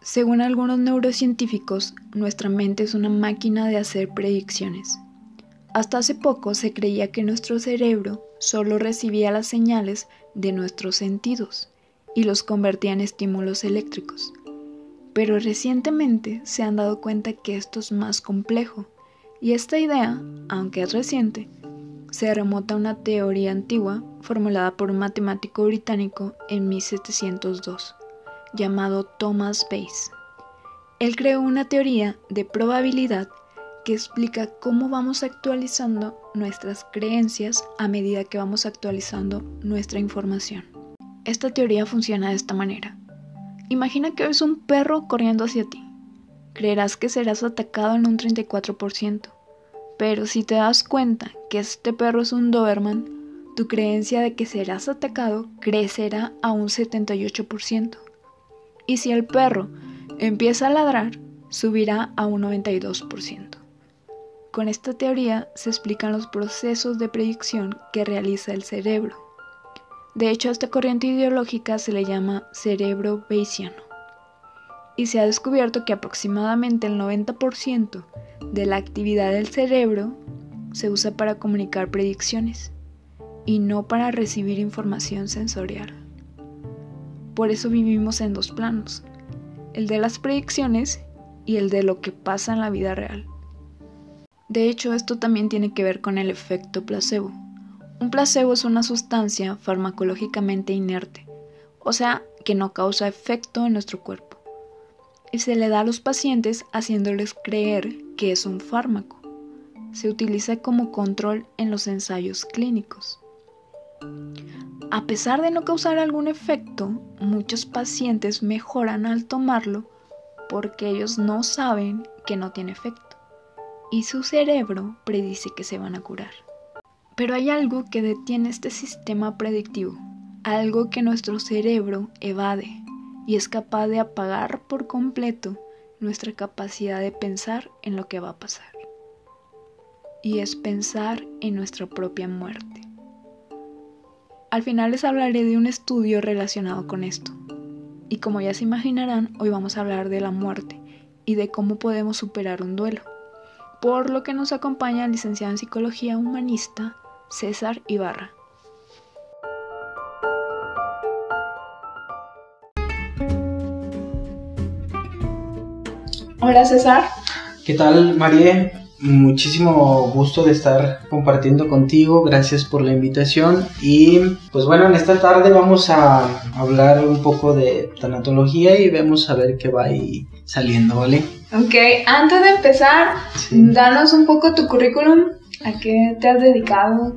Según algunos neurocientíficos, nuestra mente es una máquina de hacer predicciones. Hasta hace poco se creía que nuestro cerebro solo recibía las señales de nuestros sentidos y los convertía en estímulos eléctricos. Pero recientemente se han dado cuenta que esto es más complejo y esta idea, aunque es reciente, se remota a una teoría antigua formulada por un matemático británico en 1702, llamado Thomas Bayes. Él creó una teoría de probabilidad que explica cómo vamos actualizando nuestras creencias a medida que vamos actualizando nuestra información. Esta teoría funciona de esta manera. Imagina que ves un perro corriendo hacia ti. Creerás que serás atacado en un 34%, pero si te das cuenta que este perro es un Doberman, tu creencia de que serás atacado crecerá a un 78%. Y si el perro empieza a ladrar, subirá a un 92%. Con esta teoría se explican los procesos de predicción que realiza el cerebro. De hecho, a esta corriente ideológica se le llama cerebro bayesiano. Y se ha descubierto que aproximadamente el 90% de la actividad del cerebro se usa para comunicar predicciones y no para recibir información sensorial. Por eso vivimos en dos planos, el de las predicciones y el de lo que pasa en la vida real. De hecho, esto también tiene que ver con el efecto placebo. Un placebo es una sustancia farmacológicamente inerte, o sea, que no causa efecto en nuestro cuerpo y se le da a los pacientes haciéndoles creer que es un fármaco. Se utiliza como control en los ensayos clínicos. A pesar de no causar algún efecto, muchos pacientes mejoran al tomarlo porque ellos no saben que no tiene efecto y su cerebro predice que se van a curar. Pero hay algo que detiene este sistema predictivo, algo que nuestro cerebro evade y es capaz de apagar por completo nuestra capacidad de pensar en lo que va a pasar. Y es pensar en nuestra propia muerte. Al final les hablaré de un estudio relacionado con esto. Y como ya se imaginarán, hoy vamos a hablar de la muerte y de cómo podemos superar un duelo. Por lo que nos acompaña el licenciado en Psicología Humanista, César Ibarra. Hola César. ¿Qué tal María? Muchísimo gusto de estar compartiendo contigo, gracias por la invitación. Y pues bueno, en esta tarde vamos a hablar un poco de tanatología y vemos a ver qué va ahí saliendo, ¿vale? Ok, antes de empezar, danos un poco tu currículum, ¿a qué te has dedicado?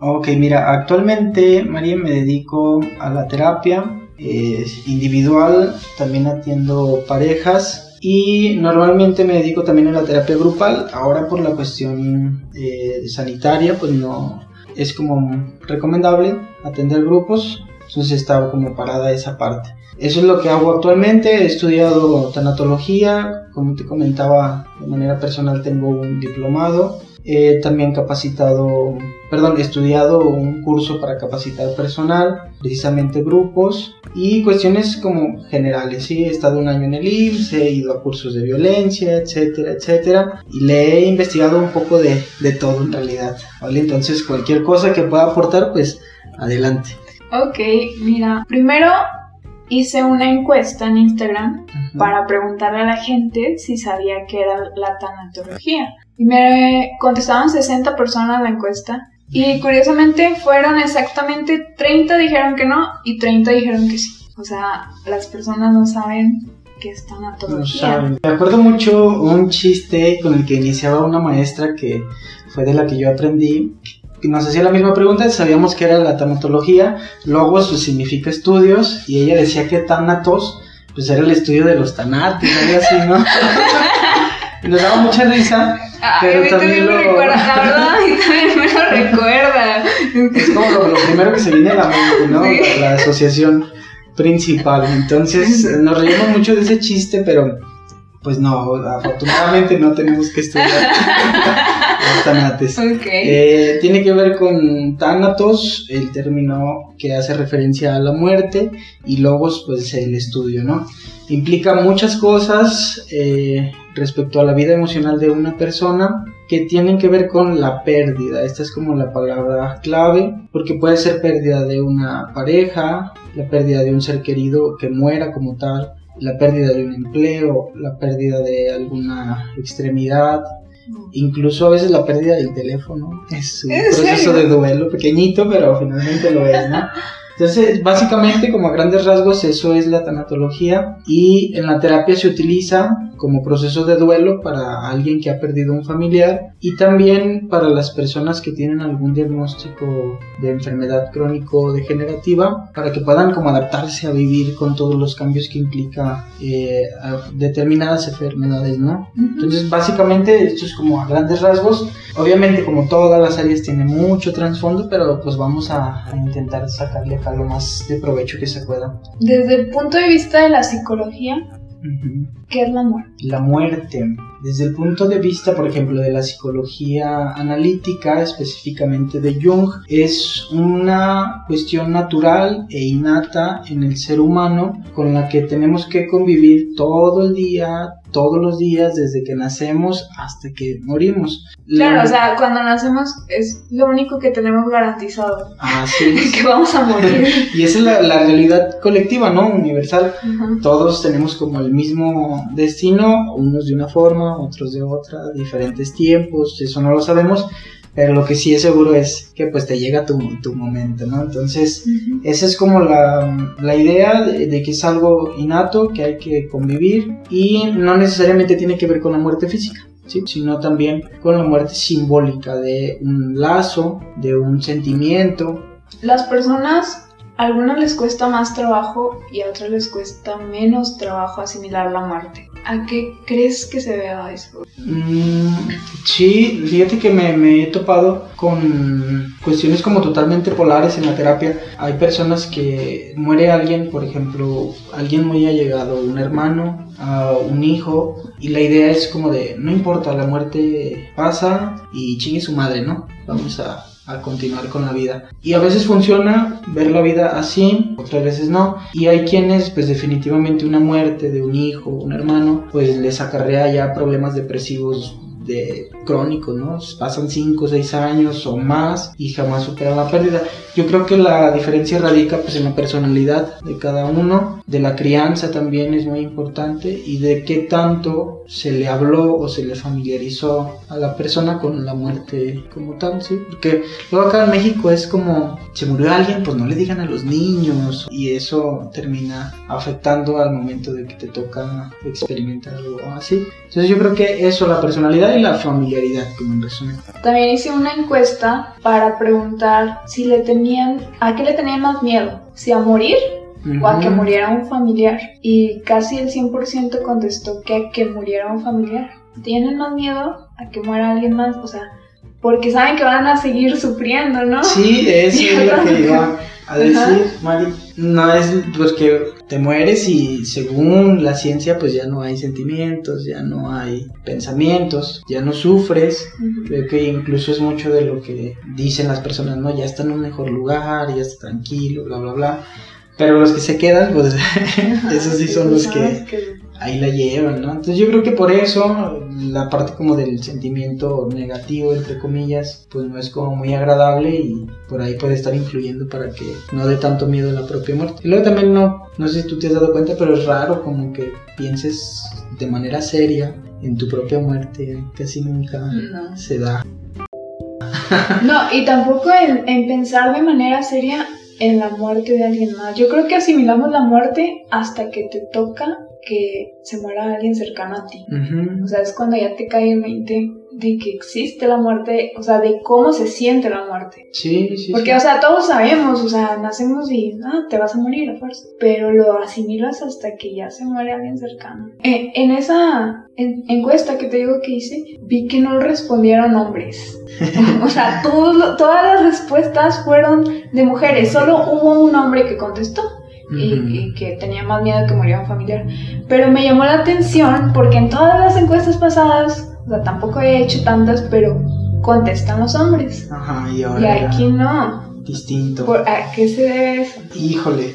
Ok, mira, actualmente María me dedico a la terapia individual, también atiendo parejas y normalmente me dedico también a la terapia grupal. Ahora por la cuestión eh, sanitaria, pues no es como recomendable atender grupos. Entonces estaba como parada esa parte. Eso es lo que hago actualmente. He estudiado tanatología. Como te comentaba, de manera personal tengo un diplomado He también capacitado, perdón, he estudiado un curso para capacitar personal, precisamente grupos y cuestiones como generales. Sí, he estado un año en el IMSS, he ido a cursos de violencia, etcétera, etcétera. Y le he investigado un poco de, de todo en realidad. ¿vale? Entonces, cualquier cosa que pueda aportar, pues adelante. Ok, mira, primero hice una encuesta en Instagram para preguntarle a la gente si sabía qué era la tanatología. Y me contestaban 60 personas la encuesta. Y curiosamente fueron exactamente 30 dijeron que no y 30 dijeron que sí. O sea, las personas no saben qué es tanatología. No Me acuerdo mucho un chiste con el que iniciaba una maestra que fue de la que yo aprendí y nos hacía la misma pregunta, sabíamos que era la tanatología, logos pues, significa estudios, y ella decía que tanatos, pues era el estudio de los tanates, algo así, ¿no? y nos daba mucha risa, pero también, lo... recuerda, la verdad, mí también me lo recuerda. Es como lo, primero que se viene a la mente, ¿no? La, asociación principal, entonces nos reímos mucho de ese chiste, pero Pues no, afortunadamente no tenemos que estudiar los tanates. Eh, tiene que ver con Thanatos, el término que hace referencia a la muerte, y Logos, pues el estudio, ¿no? Implica muchas cosas eh, respecto a la vida emocional de una persona que tienen que ver con la pérdida. Esta es como la palabra clave, porque puede ser pérdida de una pareja, la pérdida de un ser querido que muera como tal, la pérdida de un empleo, la pérdida de alguna extremidad, incluso a veces la pérdida del teléfono. Es un proceso de duelo pequeñito, pero finalmente lo es, ¿no? Entonces, básicamente, como a grandes rasgos, eso es la tanatología y en la terapia se utiliza como proceso de duelo para alguien que ha perdido un familiar y también para las personas que tienen algún diagnóstico de enfermedad crónico degenerativa para que puedan como adaptarse a vivir con todos los cambios que implica eh, determinadas enfermedades, ¿no? Entonces, básicamente, esto es como a grandes rasgos. Obviamente, como todas las áreas, tiene mucho trasfondo, pero pues vamos a, a intentar sacarle acá lo más de provecho que se pueda. Desde el punto de vista de la psicología, ¿Qué es la muerte? La muerte, desde el punto de vista, por ejemplo, de la psicología analítica, específicamente de Jung, es una cuestión natural e innata en el ser humano con la que tenemos que convivir todo el día, todos los días desde que nacemos hasta que morimos. Claro, o sea, cuando nacemos es lo único que tenemos garantizado. Así es. que vamos a morir. y esa es la, realidad colectiva, ¿no? Universal. Todos tenemos como el mismo destino, unos de una forma, otros de otra, diferentes tiempos, eso no lo sabemos, pero lo que sí es seguro es que pues te llega tu, tu momento, ¿no? Entonces, esa es como la, la idea de, que es algo innato, que hay que convivir y no necesariamente tiene que ver con la muerte física. ¿Sí? sino también con la muerte simbólica de un lazo, de un sentimiento. Las personas, a algunas les cuesta más trabajo y a otras les cuesta menos trabajo asimilar la muerte. ¿A qué crees que se vea eso? Mm, sí, fíjate que me, he topado con cuestiones como totalmente polares en la terapia. Hay personas que muere alguien, por ejemplo, alguien muy allegado, un hermano, un hijo, y la idea es como de, no importa, la muerte pasa y chingue su madre, ¿no? Vamos a a continuar con la vida. Y a veces funciona ver la vida así, otras veces no. Y hay quienes, pues definitivamente una muerte de un hijo, un hermano, pues les acarrea ya problemas depresivos de crónico, ¿no? Pasan 5 o 6 años o más y jamás superan la pérdida. Yo creo que la diferencia radica pues en la personalidad de cada uno, de la crianza también es muy importante y de qué tanto se le habló o se le familiarizó a la persona con la muerte como tal, ¿sí? Porque luego acá en México es como, se murió alguien, pues no le digan a los niños y eso termina afectando al momento de que te toca experimentar algo así. Entonces yo creo que eso, la personalidad y la familiaridad, como en resumen. También hice una encuesta para preguntar si le tenían, a qué le tenían más miedo, si a morir o a que muriera un familiar. Y casi el 100% contestó que a que muriera un familiar. ¿Tienen más miedo a que muera alguien más? O sea, porque saben que van a seguir sufriendo, ¿no? Sí, eso es lo que iba a decir, Mari. No es porque te mueres y según la ciencia pues ya no hay sentimientos, ya no hay pensamientos, ya no sufres. Creo que incluso es mucho de lo que dicen las personas, ¿no? Ya está en un mejor lugar, ya está tranquilo, bla, bla, bla. Pero los que se quedan, pues esos sí son los que ahí la llevan, ¿no? Entonces yo creo que por eso la parte como del sentimiento negativo, entre comillas, pues no es como muy agradable y por ahí puede estar influyendo para que no dé tanto miedo a la propia muerte. Y luego también no, no sé si tú te has dado cuenta, pero es raro como que pienses de manera seria en tu propia muerte, casi nunca se da. No, y tampoco en, en pensar de manera seria en la muerte de alguien más. Yo creo que asimilamos la muerte hasta que te toca que se muera alguien cercano a ti. O sea, es cuando ya te cae el 20 de que existe la muerte, o sea, de cómo se siente la muerte. Sí, sí. Porque, o sea, todos sabemos, o sea, nacemos y, ah, te vas a morir a fuerza. Pero lo asimilas hasta que ya se muere alguien cercano. Eh, en esa encuesta que te digo que hice, vi que no respondieron hombres. o sea, todas las respuestas fueron de mujeres. Solo hubo un hombre que contestó y, que tenía más miedo que muriera un familiar. Pero me llamó la atención porque en todas las encuestas pasadas, o sea, tampoco he hecho tantas, pero contestan los hombres. Ajá, y ahora. Y aquí no. Distinto. ¿A qué se debe eso? Híjole,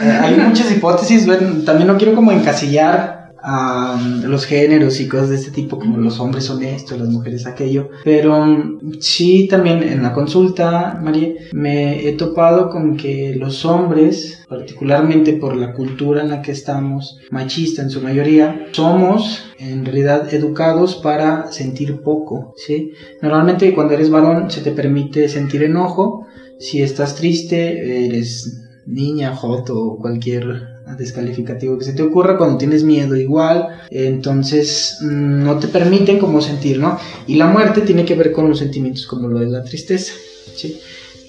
eh, hay muchas hipótesis, bueno, también no quiero como encasillar los géneros y cosas de este tipo, como los hombres son esto, las mujeres aquello. Pero sí, también en la consulta, María, me he topado con que los hombres, particularmente por la cultura en la que estamos, machista en su mayoría, somos en realidad educados para sentir poco, ¿sí? Normalmente cuando eres varón se te permite sentir enojo, si estás triste, eres niña, joto o cualquier descalificativo que se te ocurra cuando tienes miedo igual, entonces mm, no te permiten como sentir, ¿no? Y la muerte tiene que ver con los sentimientos como lo es la tristeza, ¿sí?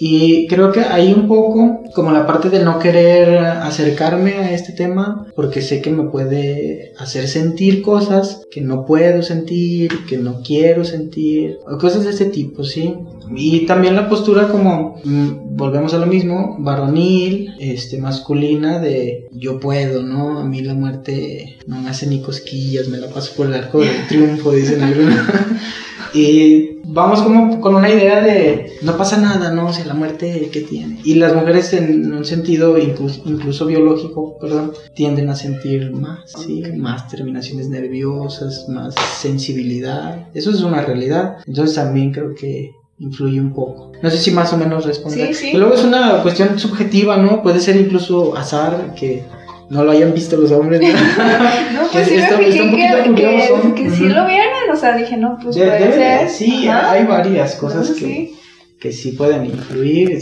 Y creo que hay un poco como la parte de no querer acercarme a este tema porque sé que me puede hacer sentir cosas que no puedo sentir, que no quiero sentir, o cosas de ese tipo, ¿sí? Y también la postura como, mm, volvemos a lo mismo, varonil, este, masculina de yo puedo, ¿no? A mí la muerte no me hace ni cosquillas, me la paso por el arco del triunfo, dicen algunos. Y vamos como con una idea de no pasa nada, ¿no? O sea, la muerte, ¿qué tiene? Y las mujeres en un sentido incluso, biológico, perdón, tienden a sentir más, ¿sí? Más terminaciones nerviosas, más sensibilidad. Eso es una realidad. Entonces también creo que influye un poco. No sé si más o menos responde. Sí, luego es una cuestión subjetiva, ¿no? Puede ser incluso azar que no lo hayan visto los hombres. no, pues sí me fijé que, que, que, sí lo vieron, o sea, dije, no, pues puede ser. Sí, hay varias cosas que, sí. que sí pueden influir.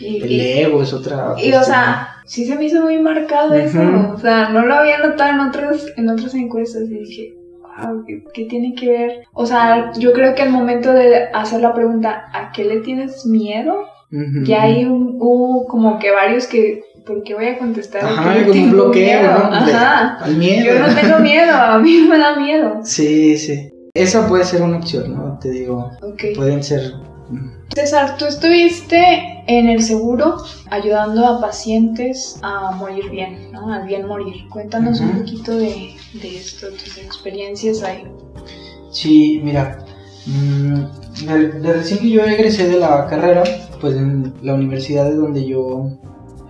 el ego es otra. Y, o sea, sí se me hizo muy marcado eso, o sea, no lo había notado en otras, en otras encuestas y dije, wow, ¿qué, tiene que ver? O sea, yo creo que al momento de hacer la pregunta, ¿a qué le tienes miedo? Ya hay un, hubo como que varios que porque voy a contestar. Ajá, como un bloqueo, ¿no? Ajá. al miedo. Yo no tengo miedo, a mí me da miedo. Sí, sí. Esa puede ser una opción, ¿no? Te digo. Ok. Pueden ser. César, tú estuviste en el seguro ayudando a pacientes a morir bien, ¿no? Al bien morir. Cuéntanos un poquito de, de esto, tus experiencias ahí. Sí, mira, mm, de, recién que yo egresé de la carrera, pues en la universidad de donde yo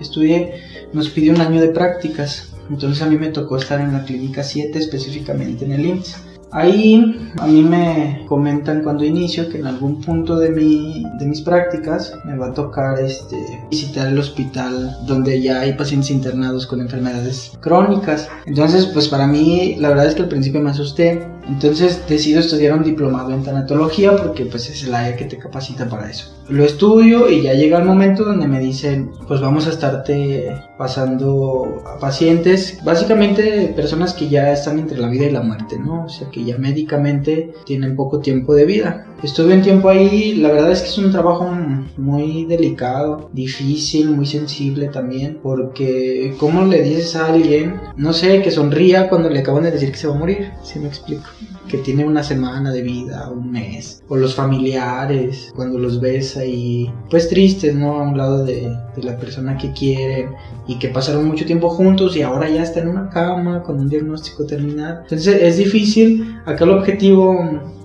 estudié, nos pidió un año de prácticas. Entonces a mí me tocó estar en la clínica 7, específicamente en el IMSS. Ahí a mí me comentan cuando inicio que en algún punto de, mi, de mis prácticas me va a tocar este, visitar el hospital donde ya hay pacientes internados con enfermedades crónicas. Entonces, pues para mí la verdad es que al principio me asusté. Entonces decido estudiar un diplomado en tanatología porque pues es el área que te capacita para eso. Lo estudio y ya llega el momento donde me dicen, pues vamos a estarte pasando a pacientes, básicamente personas que ya están entre la vida y la muerte, ¿no? O sea, que ya médicamente tienen poco tiempo de vida. Estuve un tiempo ahí, la verdad es que es un trabajo muy delicado, difícil, muy sensible también, porque ¿cómo le dices a alguien, no sé, que sonría cuando le acaban de decir que se va a morir? Si me explico. Que tiene una semana de vida, un mes, o los familiares, cuando los ves ahí, pues tristes, ¿no? A un lado de, de la persona que quieren y que pasaron mucho tiempo juntos y ahora ya está en una cama con un diagnóstico terminal. Entonces es difícil, acá el objetivo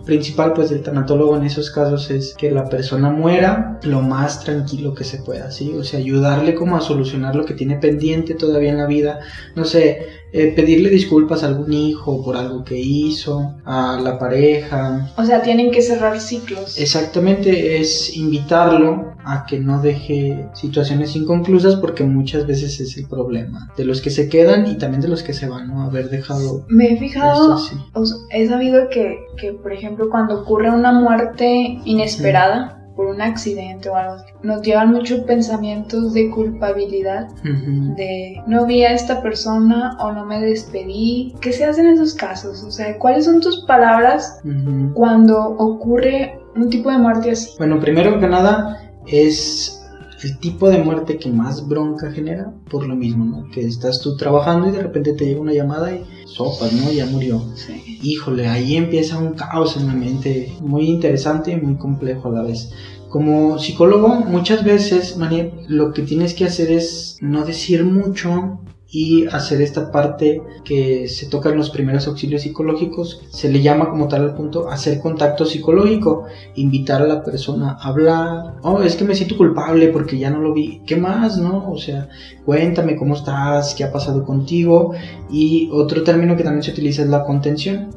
principal pues del tanatólogo en esos casos es que la persona muera lo más tranquilo que se pueda, ¿sí? O sea, ayudarle como a solucionar lo que tiene pendiente todavía en la vida, no sé, eh, pedirle disculpas a algún hijo por algo que hizo, a la pareja. O sea, tienen que cerrar ciclos. Exactamente, es invitarlo a que no deje situaciones inconclusas porque muchas veces es el problema de los que se quedan y también de los que se van, ¿no? Haber dejado... Me he fijado, he sabido que, que, por ejemplo, cuando ocurre una muerte inesperada, por un accidente o algo, nos llevan muchos pensamientos de culpabilidad, de no vi a esta persona o no me despedí. ¿Qué se hace en esos casos? O sea, ¿cuáles son tus palabras cuando ocurre un tipo de muerte así? Bueno, primero que nada es el tipo de muerte que más bronca genera por lo mismo, ¿no? Que estás tú trabajando y de repente te llega una llamada y sopas, ¿no? Ya murió. Híjole, ahí empieza un caos en la mente muy interesante y muy complejo a la vez Como psicólogo, muchas veces, María, lo que tienes que hacer es no decir mucho y hacer esta parte que se toca en los primeros auxilios psicológicos, se le llama como tal al punto hacer contacto psicológico, invitar a la persona a hablar, oh, es que me siento culpable porque ya no lo vi, ¿qué más, no? O sea, cuéntame cómo estás, qué ha pasado contigo. Y otro término que también se utiliza es la contención,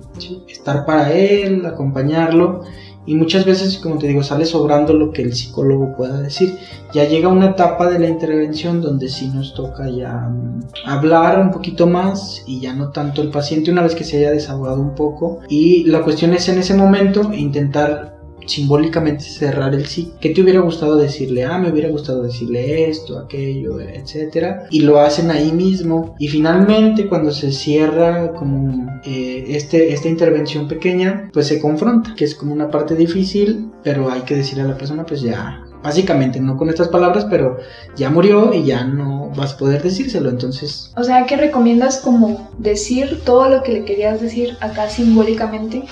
estar para él, acompañarlo y muchas veces, como te digo, sale sobrando lo que el psicólogo pueda decir. Ya llega una etapa de la intervención donde sí nos toca ya mm, hablar un poquito más y ya no tanto el paciente una vez que se haya desahogado un poco. Y la cuestión es en ese momento intentar simbólicamente cerrar el sí. ¿Qué te hubiera gustado decirle? Ah, me hubiera gustado decirle esto, aquello, etcétera. Y lo hacen ahí mismo. Y finalmente, cuando se cierra como eh, este, esta intervención pequeña, pues se confronta, que es como una parte difícil, pero hay que decirle a la persona, pues ya básicamente, no con estas palabras, pero ya murió y ya no vas a poder decírselo, entonces... O sea, ¿qué recomiendas como decir todo lo que le querías decir acá simbólicamente?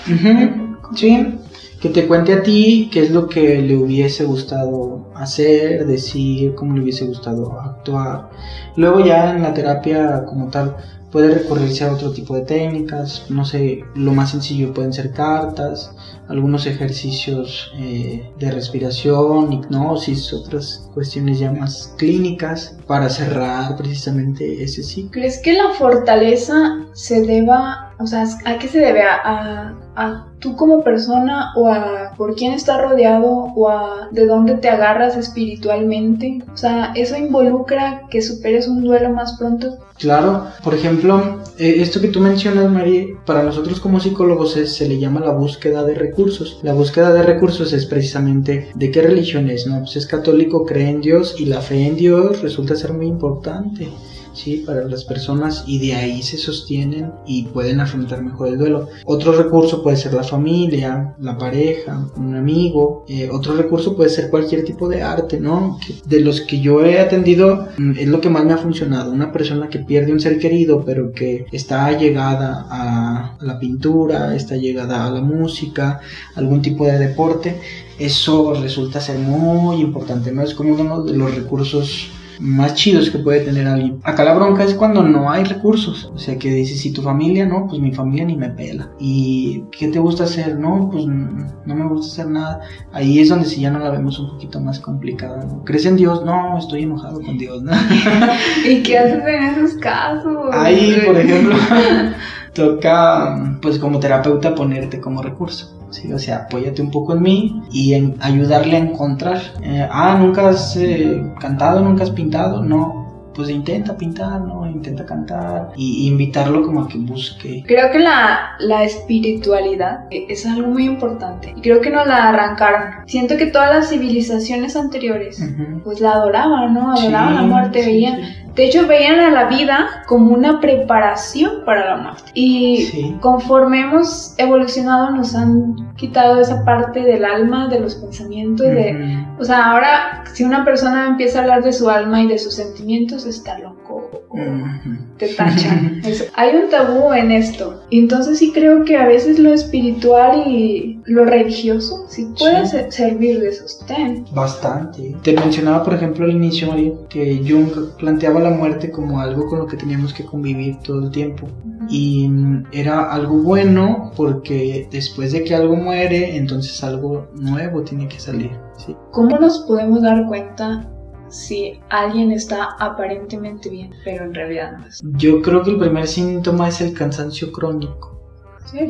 Sí, que te cuente a ti qué es lo que le hubiese gustado hacer, decir, cómo le hubiese gustado actuar. Luego ya en la terapia como tal puede recurrirse a otro tipo de técnicas, no sé, lo más sencillo pueden ser cartas, algunos ejercicios eh, de respiración, hipnosis, otras cuestiones ya más clínicas para cerrar precisamente ese ciclo. ¿Crees que la fortaleza se deba, o sea, a qué se debe? ¿A, a, tú como persona o a por quién estás rodeado o a de dónde te agarras espiritualmente? O sea, ¿eso involucra que superes un duelo más pronto? Claro, por ejemplo, eh, esto que tú mencionas, María, para nosotros como psicólogos se le llama la búsqueda de recursos. La búsqueda de recursos es precisamente de qué religión es, ¿no? Pues es católico, cree en Dios y la fe en Dios resulta ser muy importante. ¿Sí? para las personas y de ahí se sostienen y pueden afrontar mejor el duelo. Otro recurso puede ser la familia, la pareja, un amigo. Eh, otro recurso puede ser cualquier tipo de arte, ¿no? de los que yo he atendido mm, es lo que más me ha funcionado. Una persona que pierde un ser querido pero que está llegada a la pintura, está llegada a la música, algún tipo de deporte. Eso resulta ser muy importante, ¿no? Es como uno de los recursos más chidos que puede tener alguien. Acá la bronca es cuando no hay recursos. O sea, que dices, si tu familia, no, pues mi familia ni me pela. ¿Y qué te gusta hacer? No, pues no me gusta hacer nada. Ahí es donde si ya no la vemos un poquito más complicada. ¿no? ¿Crees en Dios? No, estoy enojado con Dios. ¿no? ¿Y qué haces en esos casos? Ahí, por ejemplo, toca, pues como terapeuta, ponerte como recurso. ¿sí? O sea, apóyate un poco en mí y en ayudarle a encontrar. Eh, ah, nunca has eh, cantado, nunca has pintado, no. Pues intenta pintar, ¿no? Intenta cantar y invitarlo como a que busque. Creo que la, la espiritualidad es algo muy importante y creo que no la arrancaron. Siento que todas las civilizaciones anteriores pues la adoraban, ¿no? Adoraban la muerte, veían de hecho, veían a la vida como una preparación para la muerte. Y conforme hemos evolucionado, nos han quitado esa parte del alma, de los pensamientos, de... O sea, ahora si una persona empieza a hablar de su alma y de sus sentimientos, está loco. Te tachan. hay un tabú en esto. Entonces sí creo que a veces lo espiritual y lo religioso sí puede servir de sostén. Bastante. Te mencionaba, por ejemplo, al inicio, María, que Jung planteaba la muerte como algo con lo que teníamos que convivir todo el tiempo. Y era algo bueno porque después de que algo muere, entonces algo nuevo tiene que salir. ¿sí? ¿Cómo nos podemos dar cuenta si alguien está aparentemente bien, pero en realidad no es? Yo creo que el primer síntoma es el cansancio crónico.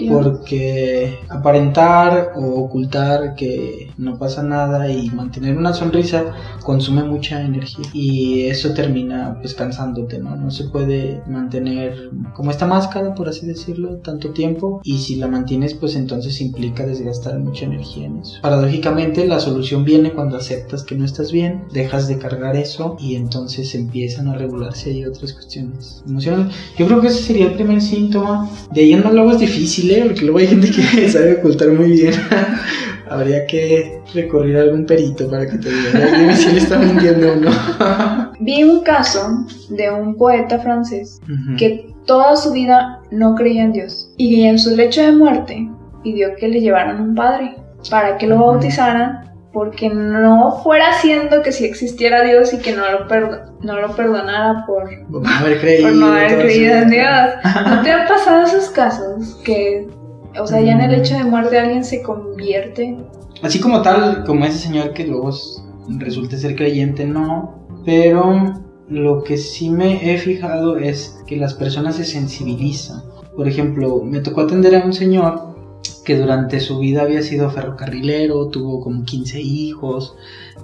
Porque aparentar o ocultar que no pasa nada y mantener una sonrisa consume mucha energía y eso termina pues cansándote, ¿no? No se puede mantener como esta máscara, por así decirlo, tanto tiempo y si la mantienes pues entonces implica desgastar mucha energía en eso. Paradójicamente la solución viene cuando aceptas que no estás bien, dejas de cargar eso y entonces empiezan a regularse ahí otras cuestiones emocionales. Yo creo que ese sería el primer síntoma. De ahí en más luego es difícil difícil, Porque luego hay gente que sabe ocultar muy bien. Habría que recurrir a algún perito para que te diga si le está mintiendo o no. Vi un caso de un poeta francés que toda su vida no creía en Dios y en su lecho de muerte pidió que le llevaran un padre para que lo bautizaran porque no fuera siendo que si existiera Dios y que no lo, no lo perdonara por, no haber creído, no haber creído en Dios. ¿No te han pasado esos casos que, o sea, ya en el hecho de muerte alguien se convierte? Así como tal, como ese señor que luego resulta ser creyente, no, pero lo que sí me he fijado es que las personas se sensibilizan. Por ejemplo, me tocó atender a un señor que durante su vida había sido ferrocarrilero, tuvo como 15 hijos,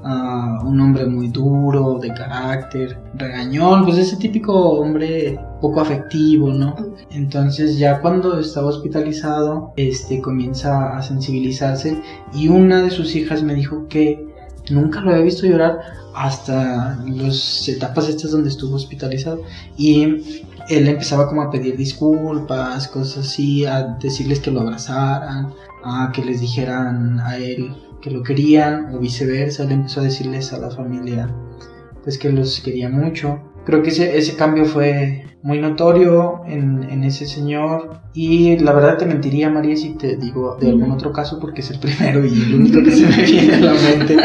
ah, un hombre muy duro, de carácter, regañón, pues ese típico hombre poco afectivo, ¿no? Entonces ya cuando estaba hospitalizado, este comienza a sensibilizarse y una de sus hijas me dijo que nunca lo había visto llorar hasta las etapas estas donde estuvo hospitalizado y él empezaba como a pedir disculpas, cosas así, a decirles que lo abrazaran, a que les dijeran a él que lo querían o viceversa, él empezó a decirles a la familia pues que los quería mucho. Creo que ese, ese cambio fue muy notorio en, en, ese señor y la verdad te mentiría María si te digo de algún otro caso porque es el primero y el único que se me viene a la mente.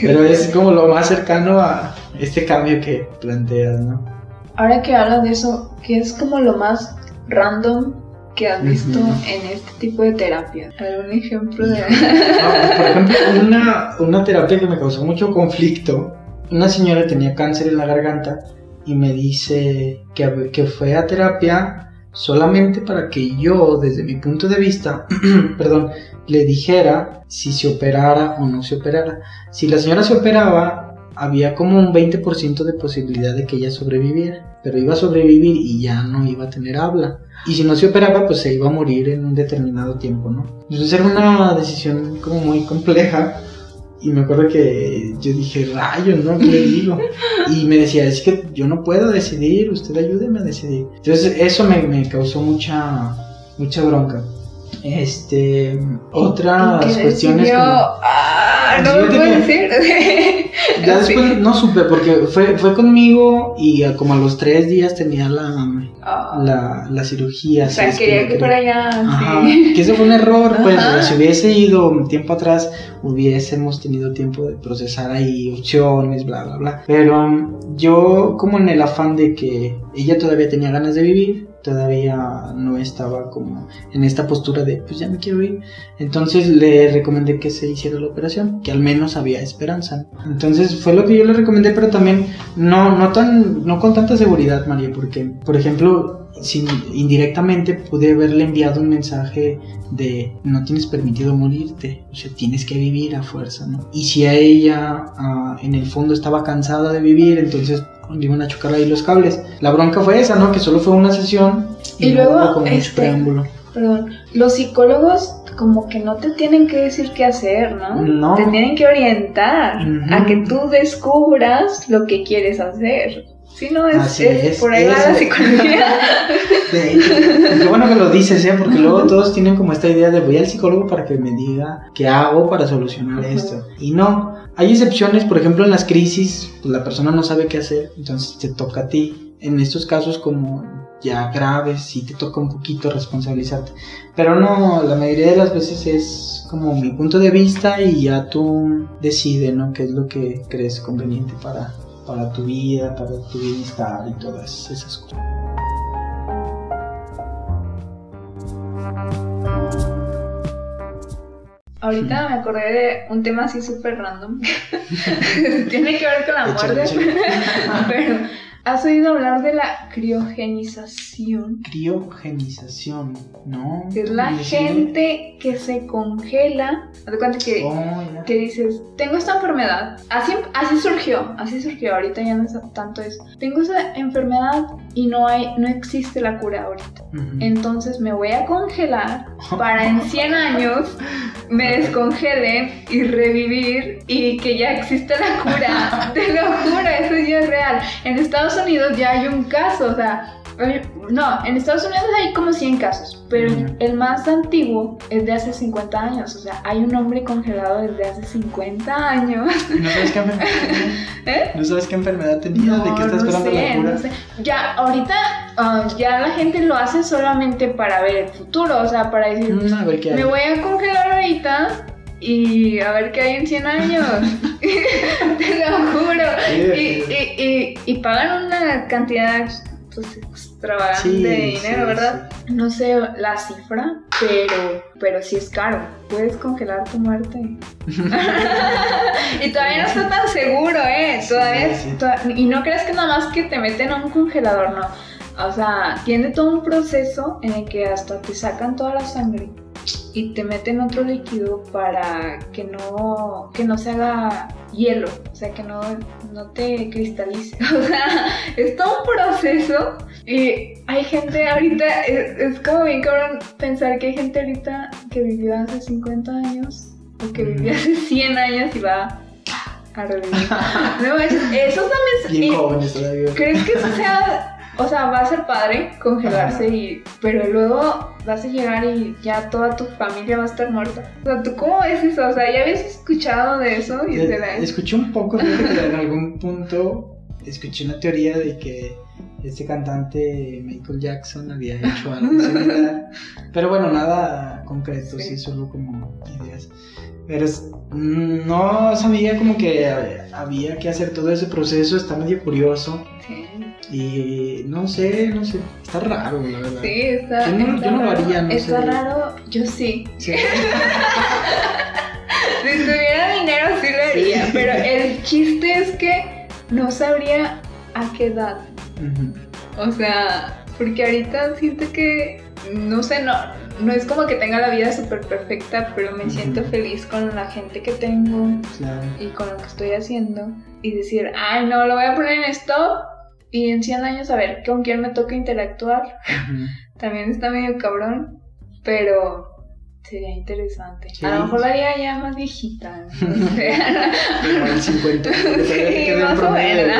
Pero es como lo más cercano a este cambio que planteas, ¿no? Ahora que hablas de eso, ¿qué es como lo más random que has visto en este tipo de terapia? ¿Algún ejemplo de...? por ejemplo, una, una terapia que me causó mucho conflicto. Una señora tenía cáncer en la garganta y me dice que, que fue a terapia solamente para que yo, desde mi punto de vista, perdón, le dijera si se operara o no se operara. Si la señora se operaba, había como un 20% de posibilidad de que ella sobreviviera, pero iba a sobrevivir y ya no iba a tener habla. Y si no se operaba, pues se iba a morir en un determinado tiempo, ¿no? Entonces era una decisión como muy compleja y me acuerdo que yo dije, rayos, ¿no? ¿Qué le digo? Y me decía, es que yo no puedo decidir, usted ayúdeme a decidir. Entonces eso me, me causó mucha, mucha bronca. Este, otras cuestiones como... Ah, no me puedo decir. ya después no supe porque fue, fue conmigo y como a los tres días tenía la, ah. la, la, cirugía. O sea, quería que, fuera allá. Que ese fue un error, pues si hubiese ido un tiempo atrás hubiésemos tenido tiempo de procesar ahí opciones, bla, bla, bla. Pero yo como en el afán de que ella todavía tenía ganas de vivir, todavía no estaba como en esta postura de pues ya me quiero ir. Entonces le recomendé que se hiciera la operación, que al menos había esperanza. Entonces fue lo que yo le recomendé, pero también no, no, tan, no con tanta seguridad, María, porque por ejemplo, sin, indirectamente pude haberle enviado un mensaje de no tienes permitido morirte, o sea, tienes que vivir a fuerza, ¿no? Y si a ella ah, en el fondo estaba cansada de vivir, entonces iban a chocar ahí los cables. La bronca fue esa, ¿no? Que solo fue una sesión y, luego como este, preámbulo. Perdón, los psicólogos como que no te tienen que decir qué hacer, ¿no? No. Te tienen que orientar a que tú descubras lo que quieres hacer. Si no, es, es, por ahí la psicología. Qué bueno que lo dices, ¿eh? Porque luego todos tienen como esta idea de voy al psicólogo para que me diga qué hago para solucionar esto. Y no, hay excepciones, por ejemplo, en las crisis, pues la persona no sabe qué hacer, entonces te toca a ti. En estos casos como ya graves, sí te toca un poquito responsabilizarte. Pero no, la mayoría de las veces es como mi punto de vista y ya tú decides, ¿no? ¿Qué es lo que crees conveniente para, para tu vida, para tu bienestar y todas esas cosas. Ahorita me acordé de un tema así súper random. Tiene que ver con la muerte. Pero ¿Has oído hablar de la criogenización? Criogenización, ¿no? Es la gente que se congela. Haz cuenta que, oh, que dices, tengo esta enfermedad. Así, así surgió, así surgió. Ahorita ya no es tanto eso. Tengo esa enfermedad y no hay, no existe la cura ahorita. Entonces me voy a congelar para en 100 años me descongele y revivir y que ya existe la cura. Te lo juro, eso ya es real. En Estados Unidos ya hay un caso, o sea, no, en Estados Unidos hay como 100 casos, pero el más antiguo es de hace 50 años, o sea, hay un hombre congelado desde hace 50 años. ¿No sabes qué enfermedad tenía? ¿Eh? ¿No sabes qué enfermedad tenía? ¿De qué estás esperando la cura? No sé. Ya, ahorita ah, ya la gente lo hace solamente para ver el futuro, o sea, para decir, mm, me voy a congelar ahorita y a ver qué hay en 100 años. Te lo juro. Y, y, y, pagan una cantidad pues, extravagante de dinero, ¿verdad? No sé la cifra, pero, pero sí es caro. Puedes congelar tu muerte. y todavía no está tan seguro, ¿eh? Todavía, y no crees que nada más que te meten a un congelador, no. O sea, tiene todo un proceso en el que hasta te sacan toda la sangre y te meten otro líquido para que no, que no se haga hielo, o sea, que no, no te cristalice. O sea, es todo un proceso y hay gente ahorita, es, como bien cabrón pensar que hay gente ahorita que vivió hace 50 años o que vivió hace 100 años y va a revivir. no, eso también... ¿Crees que eso sea o sea, va a ser padre congelarse y. Pero luego vas a llegar y ya toda tu familia va a estar muerta. O sea, ¿tú cómo ves eso? O sea, ¿ya habías escuchado de eso? Y eh, Escuché un poco, en algún punto escuché una teoría de que este cantante Michael Jackson había hecho algo similar. pero bueno, nada concreto, sí, solo como ideas. Pero mm, no sabía como que había que hacer todo ese proceso, está medio curioso. Sí. Y no sé, no sé, está raro, la verdad. Sí, está. Yo no, yo no lo haría, no Está raro, yo sí. sí. si tuviera dinero sí lo haría, pero el chiste es que no sabría a qué edad. O sea, porque ahorita siento que, no sé, no, no es como que tenga la vida súper perfecta, pero me siento feliz con la gente que tengo y con lo que estoy haciendo. Y decir, ay, no, lo voy a poner en stop y en 100 años a ver con quién me toca interactuar. También está medio cabrón, pero sería interesante. A lo mejor la haría ya más viejita. No sé. 50. Sí, más o menos.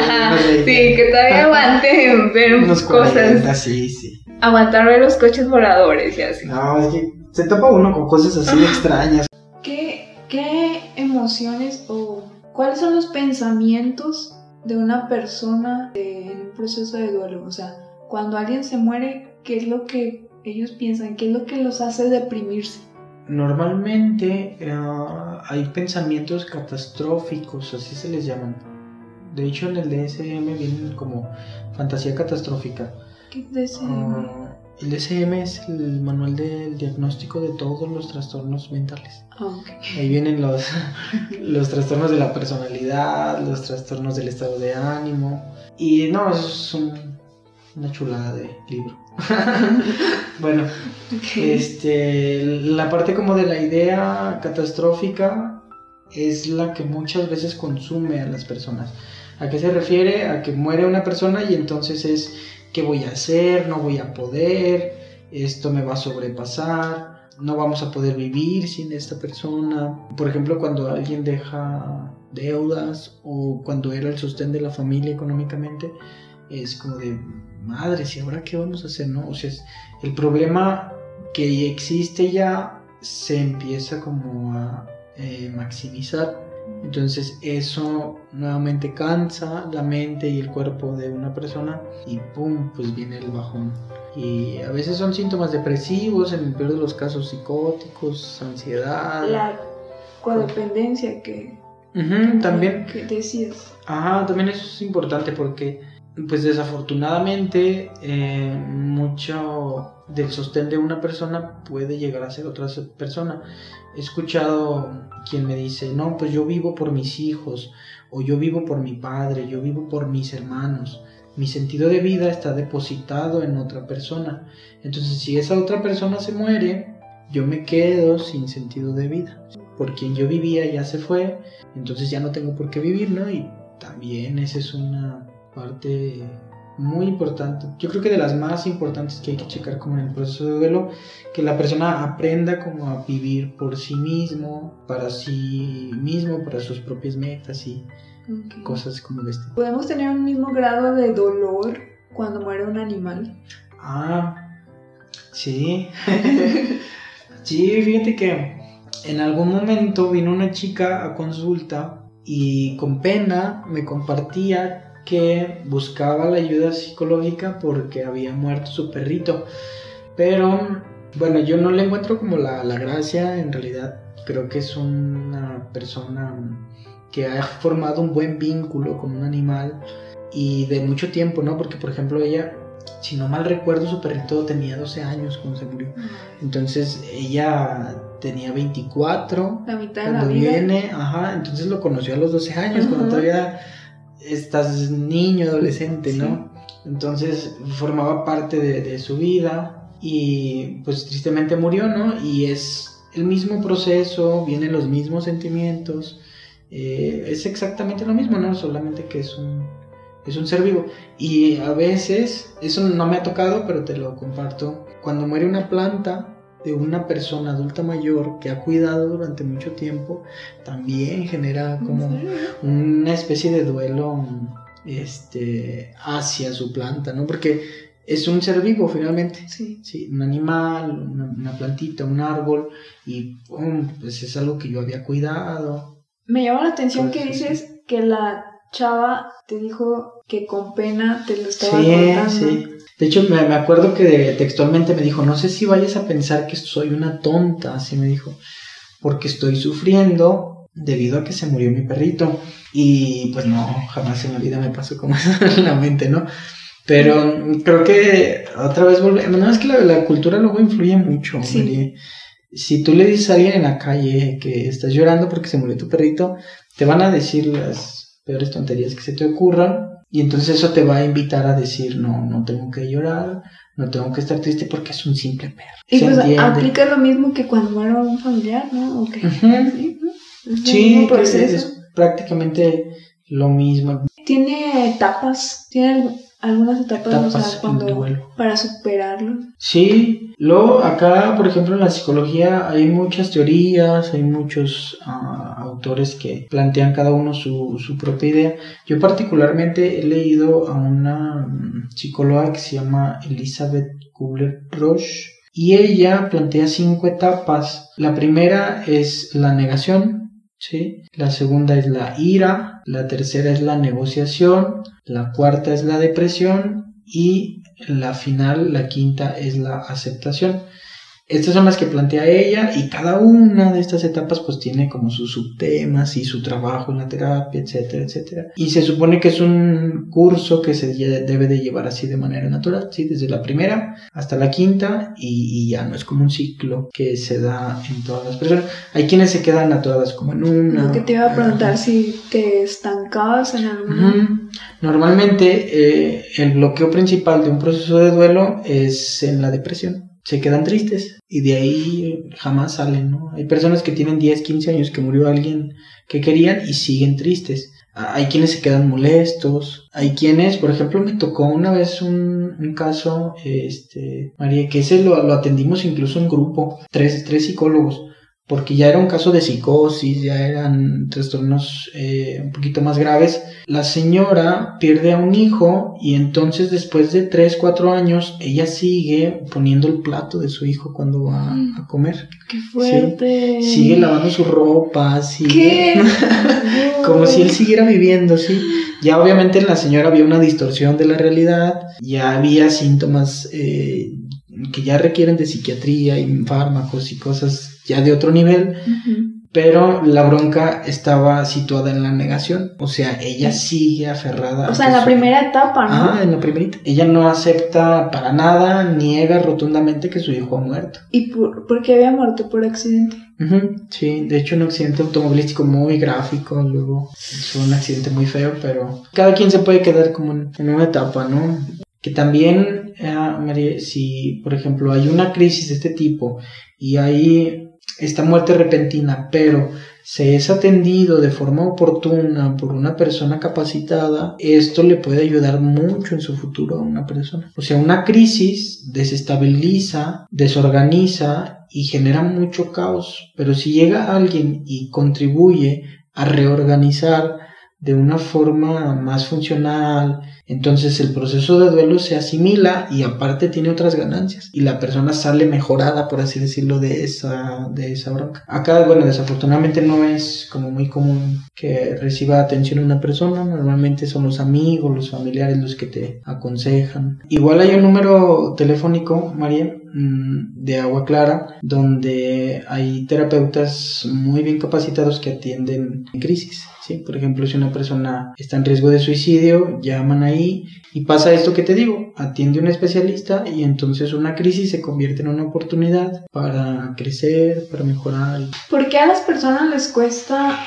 Sí, que todavía aguante ver Unos cosas. sí, sí. Aguantar ver los coches voladores y así. No, es que se topa uno con cosas así extrañas. ¿Qué, ¿Qué emociones o cuáles son los pensamientos de una persona en un proceso de duelo. O sea, cuando alguien se muere, ¿qué es lo que ellos piensan? ¿Qué es lo que los hace deprimirse? Normalmente eh, hay pensamientos catastróficos, así se les llaman. De hecho, en el DSM vienen como fantasía catastrófica. ¿Qué es DSM? Ah, el DSM es el manual del diagnóstico de todos los trastornos mentales. Ah, Ahí vienen los, los trastornos de la personalidad, los trastornos del estado de ánimo. Y no, es una chulada de libro. bueno, este, la parte como de la idea catastrófica es la que muchas veces consume a las personas. ¿A qué se refiere? A que muere una persona y entonces es ¿qué voy a hacer? No voy a poder, esto me va a sobrepasar, no vamos a poder vivir sin esta persona. Por ejemplo, cuando alguien deja deudas o cuando era el sostén de la familia económicamente, es como de, madre, ¿y ahora qué vamos a hacer? No? O sea, el problema que existe ya se empieza como a eh, maximizar entonces eso nuevamente cansa la mente y el cuerpo de una persona y pum, pues viene el bajón. Y a veces son síntomas depresivos, en el peor de los casos psicóticos, ansiedad. La codependencia que, también que decías. Ajá, también eso es importante porque pues desafortunadamente eh, mucho del sostén de una persona puede llegar a ser otra persona. He escuchado quien me dice, no, pues yo vivo por mis hijos, o yo vivo por mi padre, yo vivo por mis hermanos. Mi sentido de vida está depositado en otra persona. Entonces, si esa otra persona se muere, yo me quedo sin sentido de vida. Por quien yo vivía ya se fue, entonces ya no tengo por qué vivir, ¿no? Y también esa es una parte muy importante, yo creo que de las más importantes que hay que checar como en el proceso de duelo, que la persona aprenda como a vivir por sí mismo, para sí mismo, para sus propias metas y cosas como de este. ¿Podemos tener un mismo grado de dolor cuando muere un animal? Ah, sí. sí, fíjate que en algún momento vino una chica a consulta y con pena me compartía que buscaba la ayuda psicológica porque había muerto su perrito. Pero bueno, yo no le encuentro como la, gracia, en realidad creo que es una persona que ha formado un buen vínculo con un animal y de mucho tiempo, ¿no? Porque, por ejemplo, ella, si no mal recuerdo, su perrito tenía 12 años cuando se murió. Entonces, ella tenía 24 La mitad de cuando la vida. viene, ajá, entonces lo conoció a los 12 años, cuando todavía estás niño, adolescente, Sí. ¿no? Entonces formaba parte de, de su vida y pues tristemente murió, ¿no? Y es el mismo proceso, vienen los mismos sentimientos, eh, es exactamente lo mismo, ¿no? Solamente que es un, es un ser vivo. Y a veces, eso no me ha tocado, pero te lo comparto, cuando muere una planta de una persona adulta mayor que ha cuidado durante mucho tiempo, también genera como una especie de duelo este, hacia su planta, ¿no? Porque es un ser vivo finalmente. Sí. Sí, un animal, una, una plantita, un árbol, y pum, pues es algo que yo había cuidado. Me llama la atención Pues, que dices que la chava te dijo que con pena te lo estaba Sí, contando. sí. De hecho, me, me acuerdo que textualmente me dijo, no sé si vayas a pensar que soy una tonta, así me dijo, porque estoy sufriendo debido a que se murió mi perrito. Y pues no, jamás en la vida me pasó como eso en la mente, ¿no? Pero creo que otra vez volvemos, no, es que la, la cultura luego influye mucho. Sí. Si tú le dices a alguien en la calle que estás llorando porque se murió tu perrito, te van a decir las peores tonterías que se te ocurran y entonces eso te va a invitar a decir, no, no tengo que llorar, no tengo que estar triste porque es un simple perro. Y ¿Se pues entiende? aplica lo mismo que cuando muere un familiar, ¿no? ¿O qué? Ujú. Sí. Es Sí, es prácticamente lo mismo. Tiene etapas, tiene algunas etapas, o Etapas sea, en cuando para superarlo. Sí, luego acá, por ejemplo, en la psicología hay muchas teorías, hay muchos ah, autores que plantean cada uno su, su propia idea. Yo particularmente he leído a una mm, psicóloga que se llama Elizabeth Kubler-Ross y ella plantea cinco etapas. La primera es la negación, ¿sí? La segunda es la ira, la tercera es la negociación, la cuarta es la depresión y la final, la quinta, es la aceptación. Estas son las que plantea ella y cada una de estas etapas pues tiene como sus subtemas y su trabajo en la terapia, etcétera, etcétera. Y se supone que es un curso que se debe de llevar así de manera natural, ¿sí? Desde la primera hasta la quinta y, y ya no es como un ciclo que se da en todas las personas. Hay quienes se quedan atoradas como en una. Lo que te iba a preguntar si te estancabas en alguna. Normalmente eh, el bloqueo principal de un proceso de duelo es en la depresión. Se quedan tristes y de ahí jamás salen, ¿no? Hay personas que tienen 10, 15 años que murió alguien que querían y siguen tristes. Hay quienes se quedan molestos, hay quienes, por ejemplo, me tocó una vez un, un caso, este, María, que ese lo, lo atendimos incluso en grupo, tres, tres psicólogos, porque ya era un caso de psicosis, ya eran trastornos eh, un poquito más graves. La señora pierde a un hijo y entonces después de 3, 4 años ella sigue poniendo el plato de su hijo cuando va a comer. Qué fuerte. Sigue lavando su ropa, sigue... Como si él siguiera viviendo, sí. Ya obviamente en la señora había una distorsión de la realidad, ya había síntomas eh, que ya requieren de psiquiatría y fármacos y cosas ya de otro nivel, pero la bronca estaba situada en la negación, o sea, ella sigue aferrada. O sea, en la su- primera etapa, ¿no? Ah, en la primerita. Ella no acepta para nada, niega rotundamente que su hijo ha muerto. ¿Y por, por qué había muerto por accidente? Ujú, Sí, de hecho un accidente automovilístico muy gráfico, luego fue un accidente muy feo, pero cada quien se puede quedar como en, una etapa, ¿no? Que también, María, si por ejemplo hay una crisis de este tipo y hay esta muerte repentina, pero se es atendido de forma oportuna por una persona capacitada, esto le puede ayudar mucho en su futuro a una persona. O sea, una crisis desestabiliza, desorganiza y genera mucho caos, pero si llega alguien y contribuye a reorganizar de una forma más funcional, entonces el proceso de duelo se asimila y aparte tiene otras ganancias y la persona sale mejorada, por así decirlo, de esa, de esa bronca. Acá, bueno, desafortunadamente no es como muy común que reciba atención una persona, normalmente son los amigos, los familiares los que te aconsejan. Igual hay un número telefónico, María, de agua clara donde hay terapeutas muy bien capacitados que atienden crisis. ¿sí? Por ejemplo, si una persona está en riesgo de suicidio, llaman ahí y pasa esto que te digo, atiende un especialista y entonces una crisis se convierte en una oportunidad para crecer, para mejorar. ¿Por qué a las personas les cuesta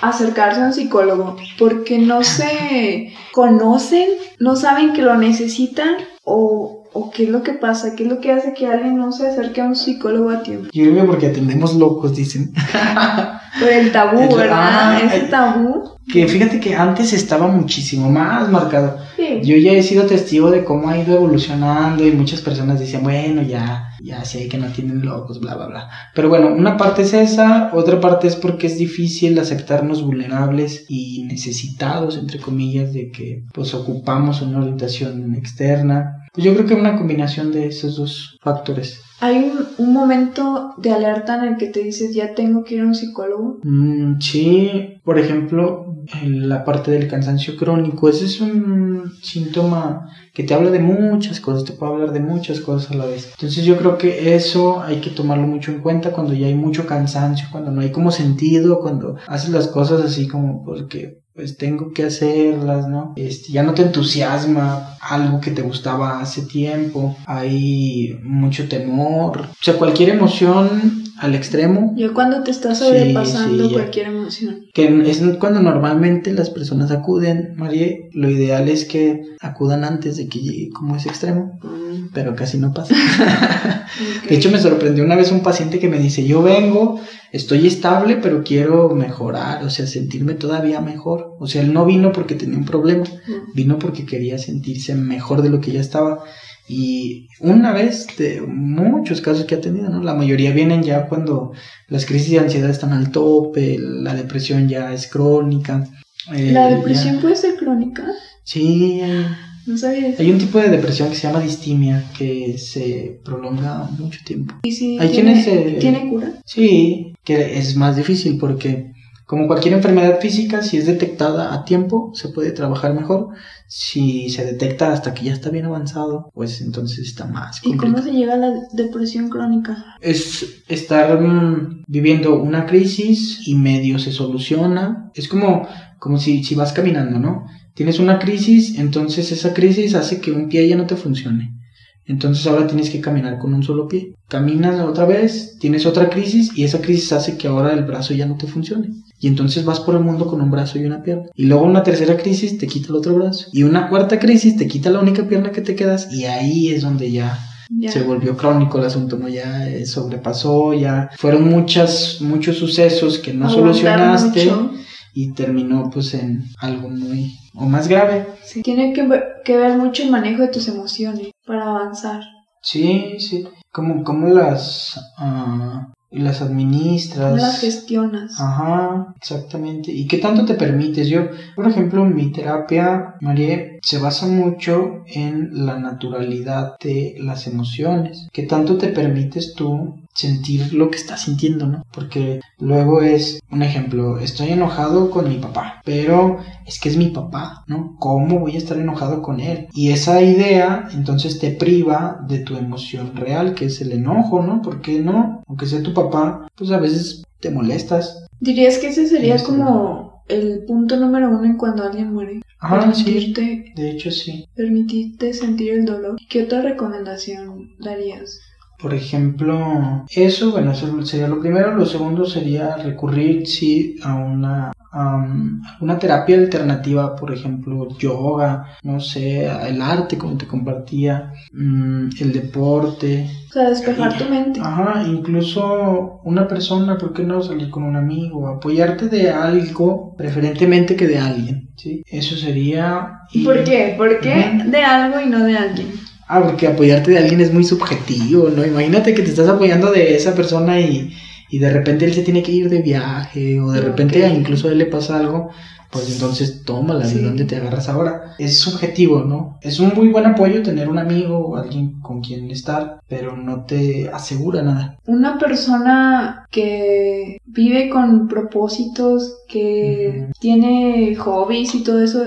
acercarse a un psicólogo? Porque no se conocen, no saben que lo necesitan o ¿O qué es lo que pasa? ¿Qué es lo que hace que alguien no se acerque a un psicólogo a tiempo? Yo creo que porque atendemos locos, dicen. Por el tabú, ¿verdad? Ah, Ese tabú. Que fíjate que antes estaba muchísimo más marcado. Yo ya he sido testigo de cómo ha ido evolucionando y muchas personas dicen, bueno, ya, ya sé que no tienen locos, bla, bla, bla. Pero bueno, una parte es esa, otra parte es porque es difícil aceptarnos vulnerables y necesitados, entre comillas, de que pues ocupamos una orientación externa yo creo que una combinación de esos dos factores. ¿Hay un, momento de alerta en el que te dices ya tengo que ir a un psicólogo? Mm, sí, por ejemplo, en la parte del cansancio crónico, ese es un síntoma que te habla de muchas cosas, te puede hablar de muchas cosas a la vez. Entonces yo creo que eso hay que tomarlo mucho en cuenta cuando ya hay mucho cansancio, cuando no hay como sentido, cuando haces las cosas así como porque pues tengo que hacerlas, ¿no? Este, ya no te entusiasma algo que te gustaba hace tiempo, hay mucho temor, o sea, cualquier emoción al extremo. Yo cuando te estás sobrepasando cualquier emoción. Que es cuando normalmente las personas acuden, María, lo ideal es que acudan antes de que llegue como ese extremo, mm. pero casi no pasa. De hecho, me sorprendió una vez un paciente que me dice, yo vengo, estoy estable, pero quiero mejorar, o sea, sentirme todavía mejor. O sea, él no vino porque tenía un problema, mm. vino porque quería sentirse mejor de lo que ya estaba. Y una vez de muchos casos que ha tenido, ¿no? La mayoría vienen ya cuando las crisis de ansiedad están al tope, la depresión ya es crónica. Eh, ¿La depresión puede ser crónica? Sí. No sabía Hay un tipo de depresión que se llama distimia que se prolonga mucho tiempo. ¿Y si Hay tiene, quienes, ¿Tiene cura? Sí, que es más difícil porque como cualquier enfermedad física, si es detectada a tiempo, se puede trabajar mejor. Si se detecta hasta que ya está bien avanzado, pues entonces está más complicado. ¿Y cómo se llega a la depresión crónica? Es estar mm, viviendo una crisis y medio se soluciona. Es como, como si, si vas caminando, ¿no? Tienes una crisis, entonces esa crisis hace que un pie ya no te funcione. Entonces ahora tienes que caminar con un solo pie. Caminas otra vez, tienes otra crisis y esa crisis hace que ahora el brazo ya no te funcione. Y entonces vas por el mundo con un brazo y una pierna. Y luego una tercera crisis te quita el otro brazo. Y una cuarta crisis te quita la única pierna que te quedas. Y ahí es donde ya, se volvió crónico el asunto, ¿no? Ya eh, sobrepasó, ya fueron muchas, muchos sucesos que no solucionaste. Y terminó pues en algo muy o más grave. Sí, tiene que ver, que ver mucho el manejo de tus emociones para avanzar. Sí, sí. Como, como las uh, las administras. ¿Cómo las gestionas? Ajá, exactamente. ¿Y qué tanto te permites? Yo, por ejemplo, mi terapia, María, se basa mucho en la naturalidad de las emociones. ¿Qué tanto te permites tú sentir lo que estás sintiendo, ¿no? Porque luego es, un ejemplo, estoy enojado con mi papá, pero es que es mi papá, ¿no? ¿Cómo voy a estar enojado con él? Y esa idea entonces te priva de tu emoción real, que es el enojo, ¿no? ¿Por qué no? Aunque sea tu papá, pues a veces te molestas. ¿Dirías que ese sería como el punto número uno en cuando alguien muere? Ah, sí. De hecho, sí. Permitirte sentir el dolor. ¿Qué otra recomendación darías? Por ejemplo, eso, bueno, eso sería lo primero. Lo segundo sería recurrir, sí, a una, una terapia alternativa, por ejemplo, yoga, no sé, el arte, como te compartía, mm, el deporte. O sea, despejar tu mente. Ajá, incluso una persona, ¿por qué no salir con un amigo? Apoyarte de algo, preferentemente que de alguien, ¿sí? Eso sería... ¿Por qué? ¿Por qué de algo y no de alguien? Ah, porque apoyarte de alguien es muy subjetivo, ¿no? Imagínate que te estás apoyando de esa persona y, y de repente él se tiene que ir de viaje o de repente incluso a él le pasa algo pues entonces tómala, ¿de dónde te agarras ahora? Es subjetivo, ¿no? Es un muy buen apoyo tener un amigo o alguien con quien estar, pero no te asegura nada. Una persona que vive con propósitos, que tiene hobbies y todo eso,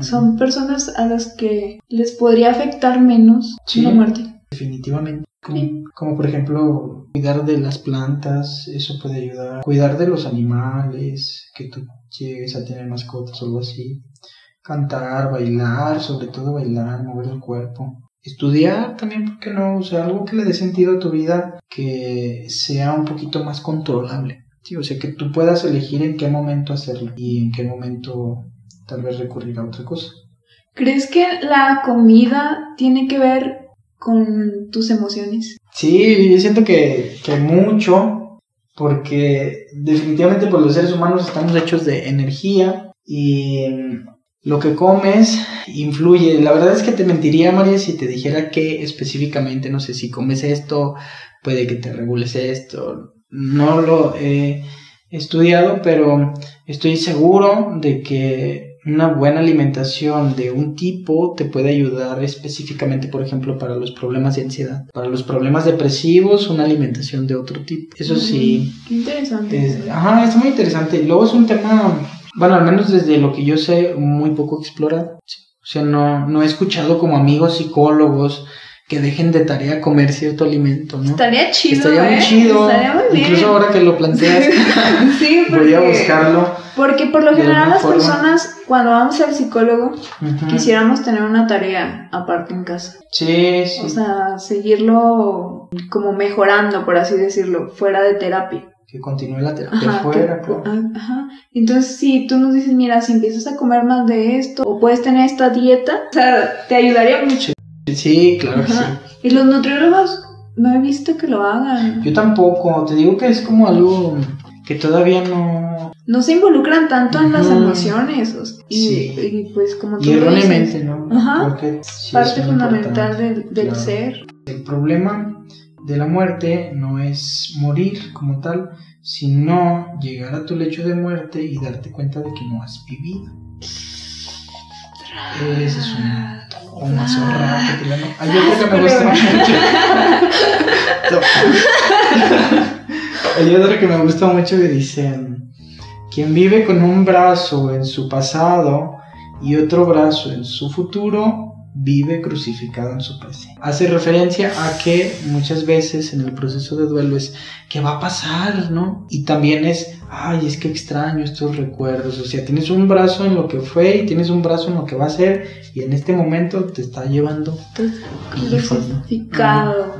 son personas a las que les podría afectar menos la muerte. Definitivamente. Como, por ejemplo cuidar de las plantas, eso puede ayudar. Cuidar de los animales, que tú llegues a tener mascotas o algo así. Cantar, bailar, sobre todo bailar, mover el cuerpo. Estudiar también, ¿por qué no? O sea, algo que le dé sentido a tu vida que sea un poquito más controlable. Sí, o sea, que tú puedas elegir en qué momento hacerlo y en qué momento tal vez recurrir a otra cosa. ¿Crees que la comida tiene que ver con tus emociones? Sí, yo siento que, que mucho, porque definitivamente pues, los seres humanos estamos hechos de energía y lo que comes influye. La verdad es que te mentiría, María, si te dijera que específicamente, no sé, si comes esto, puede que te regules esto. No lo he estudiado, pero estoy seguro de que una buena alimentación de un tipo te puede ayudar específicamente, por ejemplo, para los problemas de ansiedad. Para los problemas depresivos, una alimentación de otro tipo. Eso sí. Qué interesante. ajá, es muy interesante. Luego es un tema bueno, al menos desde lo que yo sé, muy poco explorado. O sea, no, no he escuchado como amigos psicólogos que dejen de tarea comer cierto alimento, ¿no? Estaría chido. Estaría muy ¿eh? chido. Estaría muy bien. Incluso ahora que lo planteas, sí, porque, voy a buscarlo. Porque por lo general las personas, cuando vamos al psicólogo, quisiéramos tener una tarea aparte en casa. Sí, sí. O sea, seguirlo como mejorando, por así decirlo, fuera de terapia que continúe la terapia fuera. Ah, ajá. Entonces, si tú nos dices, mira, si empiezas a comer más de esto, o puedes tener esta dieta, o sea, te ayudaría mucho. Sí, claro que sí. Y los nutriólogos no he visto que lo hagan. Yo tampoco, te digo que es como algo que todavía no... No se involucran tanto en las emociones. y, sí. y, pues como tú Y erróneamente, ¿no? Ajá. Porque Parte fundamental del, del ser. El problema de la muerte no es morir como tal, sino llegar a tu lecho de muerte y darte cuenta de que no has vivido. Ese es un, un que te Hay otro que me gusta mucho. Hay otro que me gusta mucho que dice: Quien vive con un brazo en su pasado y otro brazo en su futuro vive crucificado en su presente. Hace referencia a que muchas veces en el proceso de duelo es ¿qué va a pasar? ¿no? Y también es, ay, es que extraño estos recuerdos. O sea, tienes un brazo en lo que fue y tienes un brazo en lo que va a ser y en este momento te está llevando crucificado.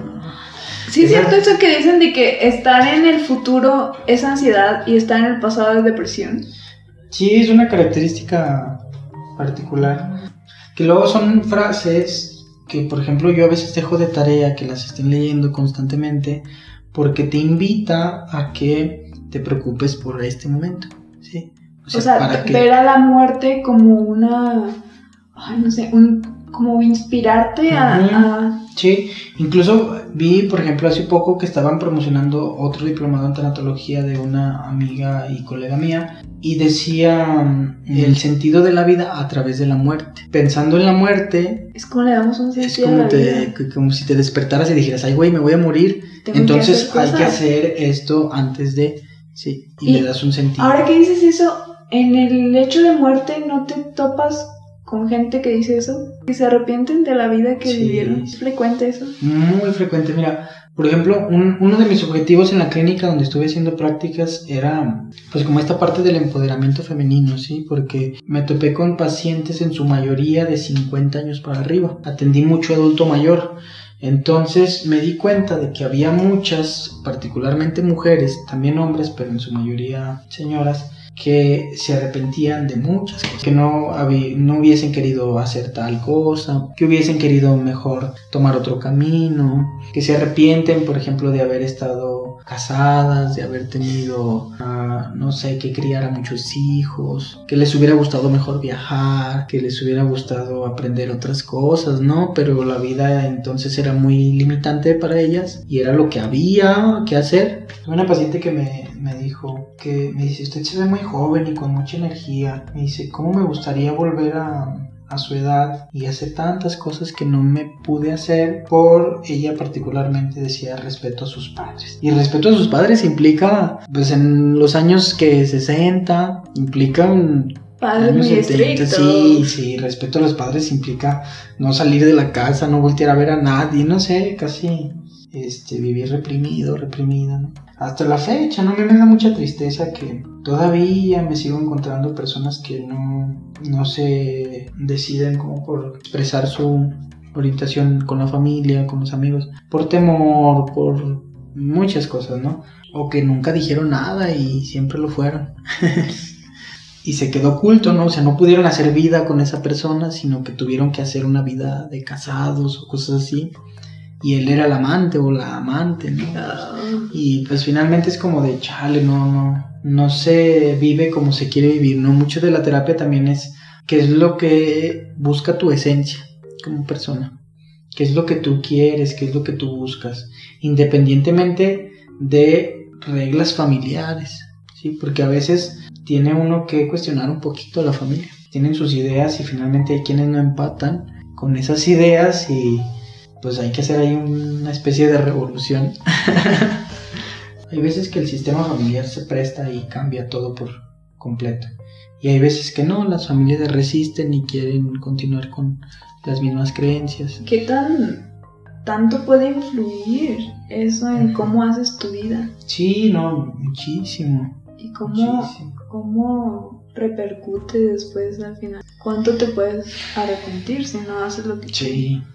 Sí, es cierto eso que dicen de que estar en el futuro es ansiedad y estar en el pasado es depresión. Sí, es una característica particular. Que luego son frases que, por ejemplo, yo a veces dejo de tarea que las estén leyendo constantemente porque te invita a que te preocupes por este momento. ¿sí? O sea, ver a la muerte como una, ay, no sé, un, como inspirarte a, Sí, incluso vi, por ejemplo, hace poco que estaban promocionando otro diplomado en tanatología de una amiga y colega mía y decía mm, el sentido de la vida a través de la muerte. Pensando en la muerte... Es como le damos un sentido Es como, te, como si te despertaras y dijeras, ay güey, me voy a morir. Entonces hay que hacer esto antes de... Sí, y, y le das un sentido. Ahora que dices eso, en el hecho de muerte no te topas con gente que dice eso, que se arrepienten de la vida que vivieron. ¿Es frecuente eso? Muy frecuente, mira. Por ejemplo, uno de mis objetivos en la clínica donde estuve haciendo prácticas era, pues como esta parte del empoderamiento femenino, ¿sí? Porque me topé con pacientes en su mayoría de 50 años para arriba. Atendí mucho adulto mayor. Entonces me di cuenta de que había muchas, particularmente mujeres, también hombres, pero en su mayoría señoras, que se arrepentían de muchas cosas, que no, no hubiesen querido hacer tal cosa, que hubiesen querido mejor tomar otro camino, que se arrepienten, por ejemplo, de haber estado casadas, de haber tenido, ah, no sé, que criar a muchos hijos, que les hubiera gustado mejor viajar, que les hubiera gustado aprender otras cosas, ¿no? Pero la vida entonces era muy limitante para ellas y era lo que había que hacer. Una paciente que me, me dijo que me dice, usted se ve muy joven y con mucha energía. Me dice, ¿cómo me gustaría volver a, a su edad y hacer tantas cosas que no me pude hacer por ella particularmente decía respeto a sus padres y respeto a sus padres implica pues en los años que 60 implica un Padres muy Sí, sí, respeto a los padres implica no salir de la casa, no voltear a ver a nadie, no sé, casi este, vivir reprimido, reprimida, ¿no? Hasta la fecha, ¿no? A mí me da mucha tristeza que todavía me sigo encontrando personas que no, no se deciden como por expresar su orientación con la familia, con los amigos, por temor, por muchas cosas, ¿no? O que nunca dijeron nada y siempre lo fueron. y se quedó oculto, ¿no? O sea, no pudieron hacer vida con esa persona, sino que tuvieron que hacer una vida de casados o cosas así. Y él era el amante o la amante, ¿no? Ah. Y pues finalmente es como de chale, no, no, no se vive como se quiere vivir, ¿no? Mucho de la terapia también es qué es lo que busca tu esencia como persona, qué es lo que tú quieres, qué es lo que tú buscas, independientemente de reglas familiares, ¿sí? Porque a veces tiene uno que cuestionar un poquito a la familia, tienen sus ideas y finalmente hay quienes no empatan con esas ideas y pues hay que hacer ahí una especie de revolución. hay veces que el sistema familiar se presta y cambia todo por completo. Y hay veces que no, las familias resisten y quieren continuar con las mismas creencias. ¿Qué tan tanto puede influir eso en cómo haces tu vida? Sí, no, muchísimo. Y cómo, muchísimo. cómo repercute después al final. ¿Cuánto te puedes arrepentir si no haces lo que tu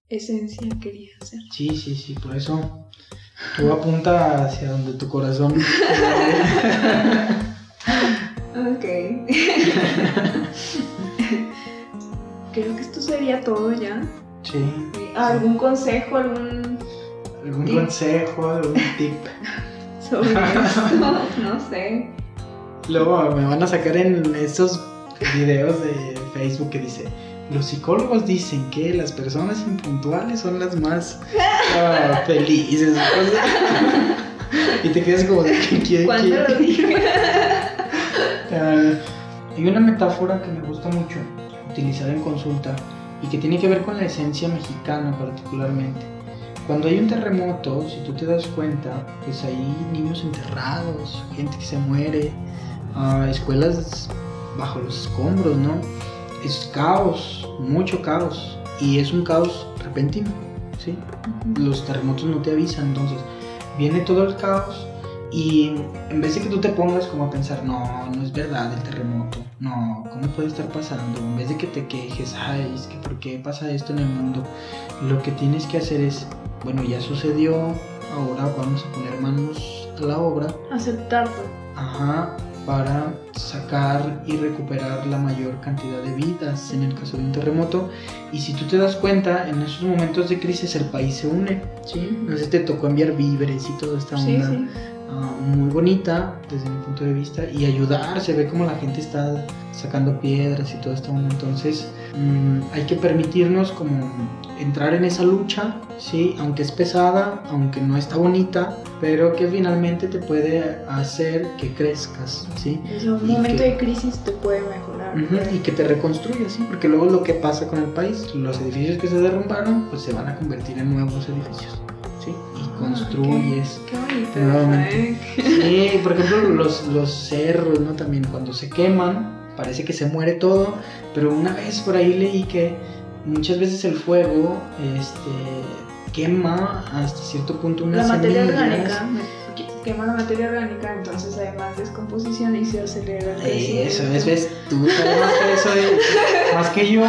esencia quería hacer? sí, sí, sí, por eso tú apunta hacia donde tu corazón. Ok. Creo que esto sería todo ya. sí. ¿Algún consejo, algún ¿Algún Tip. consejo, algún tip? sobre esto? No sé. Luego me van a sacar en esos videos de Facebook que dice, los psicólogos dicen que las personas impuntuales son las más ah, felices. y te quedas como de que quién ¿Cuándo lo dije? Ah, hay una metáfora que me gusta mucho utilizar en consulta y que tiene que ver con la esencia mexicana particularmente. Cuando hay un terremoto, si tú te das cuenta, pues hay niños enterrados, gente que se muere, escuelas bajo los escombros, ¿no? Es caos, mucho caos, y es un caos repentino, ¿sí? los terremotos no te avisan, entonces viene todo el caos y en vez de que tú te pongas como a pensar, no, no es verdad el terremoto, no, ¿cómo puede estar pasando? En vez de que te quejes, ay, es que ¿por qué pasa esto en el mundo? Lo que tienes que hacer es, bueno, ya sucedió, ahora vamos a poner manos a la obra, Aceptarlo. ajá, para sacar y recuperar la mayor cantidad de vidas en el caso de un terremoto. Y si tú te das cuenta, en esos momentos de crisis el país se une, ¿sí? Entonces te tocó enviar víveres y toda esta Sí, onda sí. ah, muy bonita desde mi punto de vista y ayudar, se ve como la gente está sacando piedras y toda esta onda. Entonces mm, hay que permitirnos como entrar en esa lucha, ¿sí? Aunque es pesada, aunque no está bonita, pero que finalmente te puede hacer que crezcas, ¿sí? Es un Y momento que- de crisis te puede mejorar. Ujú, y que te reconstruyas, ¿sí? Porque luego lo que pasa con el país, los edificios que se derrumbaron, pues se van a convertir en nuevos edificios, ¿sí? Y Ah, construyes. Qué bonito. Nuevamente. ¿eh? Sí, por ejemplo, los, los cerros, ¿no? También cuando se queman, parece que se muere todo, pero una vez por ahí leí que muchas veces el fuego este, quema hasta cierto punto La unas materia orgánica quema la materia orgánica, entonces hay más descomposición y se acelera el Eso, crecimiento. es, ves, tú sabes más que eso, de- más que yo.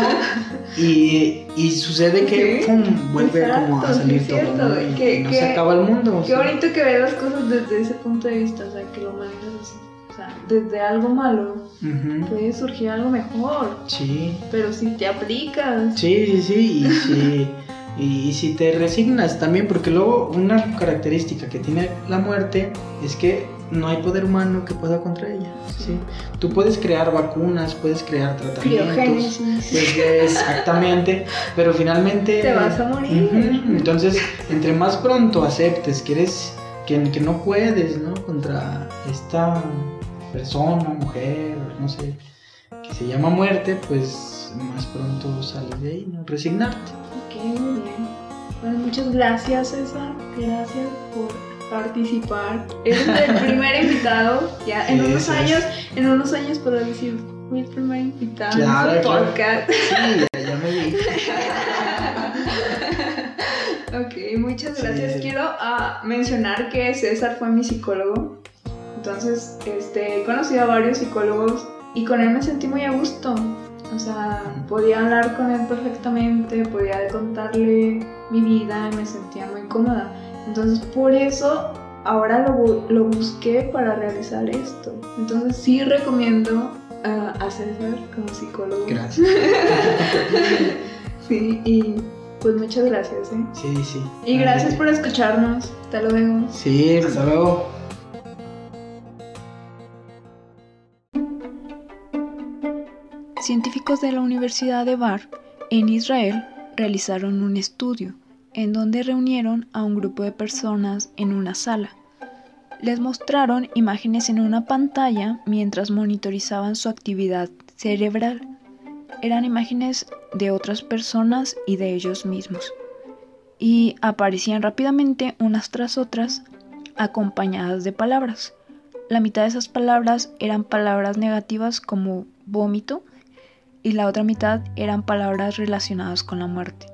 Y, y sucede que pum, vuelve exacto, como a salir todo, ¿no? Y, que- no que- se acaba el mundo. o Qué sea. bonito que veas las cosas desde ese punto de vista, o sea, que lo manejas. O sea, desde algo malo puede surgir algo mejor, Sí, pero si te aplicas. sí, sí, sí. Y si, y, y si te resignas también, porque luego una característica que tiene la muerte es que no hay poder humano que pueda contra ella. ¿sí? Tú puedes crear vacunas, puedes crear tratamientos. Pues, exactamente, pero finalmente Te vas a morir. Entonces, entre más pronto aceptes que eres que, que no puedes, ¿no? Contra esta persona, mujer, no sé, que se llama muerte, pues más pronto sales de ahí, ¿no? Resignarte. Ok, muy bien. Bueno, muchas gracias, César. Gracias por participar. Eres el primer invitado. Ya en Sí, unos años, en unos años podrás decir, fui el primer invitado Claro, en este claro. podcast. Sí, ya, ya me vi. ok, muchas muchas gracias. Quiero uh, mencionar que César fue mi psicólogo. Entonces, este, he conocido a varios psicólogos y con él me sentí muy a gusto. O sea, podía hablar con él perfectamente, podía contarle mi vida y me sentía muy cómoda. Entonces, por eso ahora lo, lo busqué para realizar esto. Entonces, sí recomiendo a César como psicólogo. Gracias. sí, y pues muchas gracias, ¿eh? Sí, sí. Y gracias por escucharnos. Hasta luego. Sí, hasta luego. Científicos de la Universidad de Bar en Israel realizaron un estudio en donde reunieron a un grupo de personas en una sala les mostraron imágenes en una pantalla mientras monitorizaban su actividad cerebral. Eran imágenes de otras personas y de ellos mismos. Y aparecían rápidamente unas tras otras acompañadas de palabras. La mitad de esas palabras eran palabras negativas como vómito y la otra mitad eran palabras relacionadas con la muerte,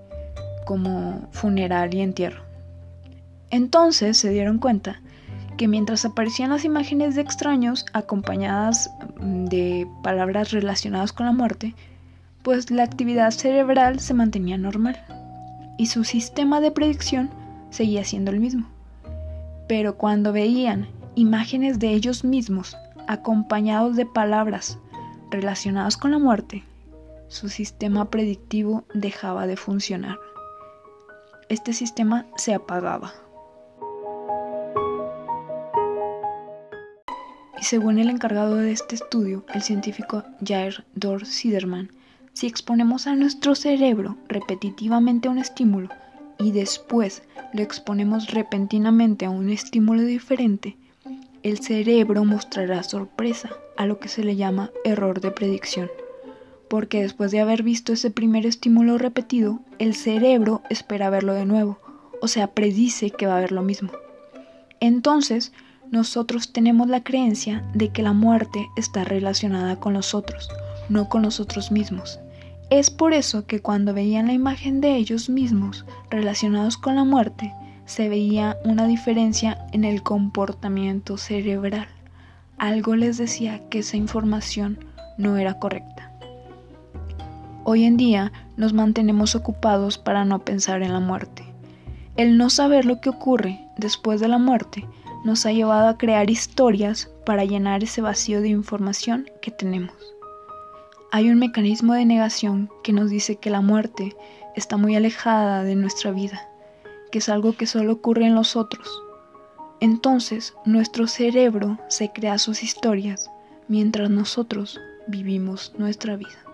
como funeral y entierro. Entonces se dieron cuenta que mientras aparecían las imágenes de extraños acompañadas mm, de palabras relacionadas con la muerte, pues la actividad cerebral se mantenía normal y su sistema de predicción seguía siendo el mismo. Pero cuando veían imágenes de ellos mismos acompañados de palabras relacionadas con la muerte, su sistema predictivo dejaba de funcionar. Este sistema se apagaba. según el encargado de este estudio, el científico Jair Dor Siderman, si exponemos a nuestro cerebro repetitivamente a un estímulo y después lo exponemos repentinamente a un estímulo diferente, el cerebro mostrará sorpresa, a lo que se le llama error de predicción. Porque después de haber visto ese primer estímulo repetido, el cerebro espera verlo de nuevo, o sea, predice que va a ver lo mismo. Entonces, nosotros tenemos la creencia de que la muerte está relacionada con los otros, no con nosotros mismos. Es por eso que cuando veían la imagen de ellos mismos relacionados con la muerte, se veía una diferencia en el comportamiento cerebral. Algo les decía que esa información no era correcta. Hoy en día nos mantenemos ocupados para no pensar en la muerte. El no saber lo que ocurre después de la muerte nos ha llevado a crear historias para llenar ese vacío de información que tenemos. Hay un mecanismo de negación que nos dice que la muerte está muy alejada de nuestra vida, que es algo que solo ocurre en los otros. Entonces nuestro cerebro se crea sus historias mientras nosotros vivimos nuestra vida.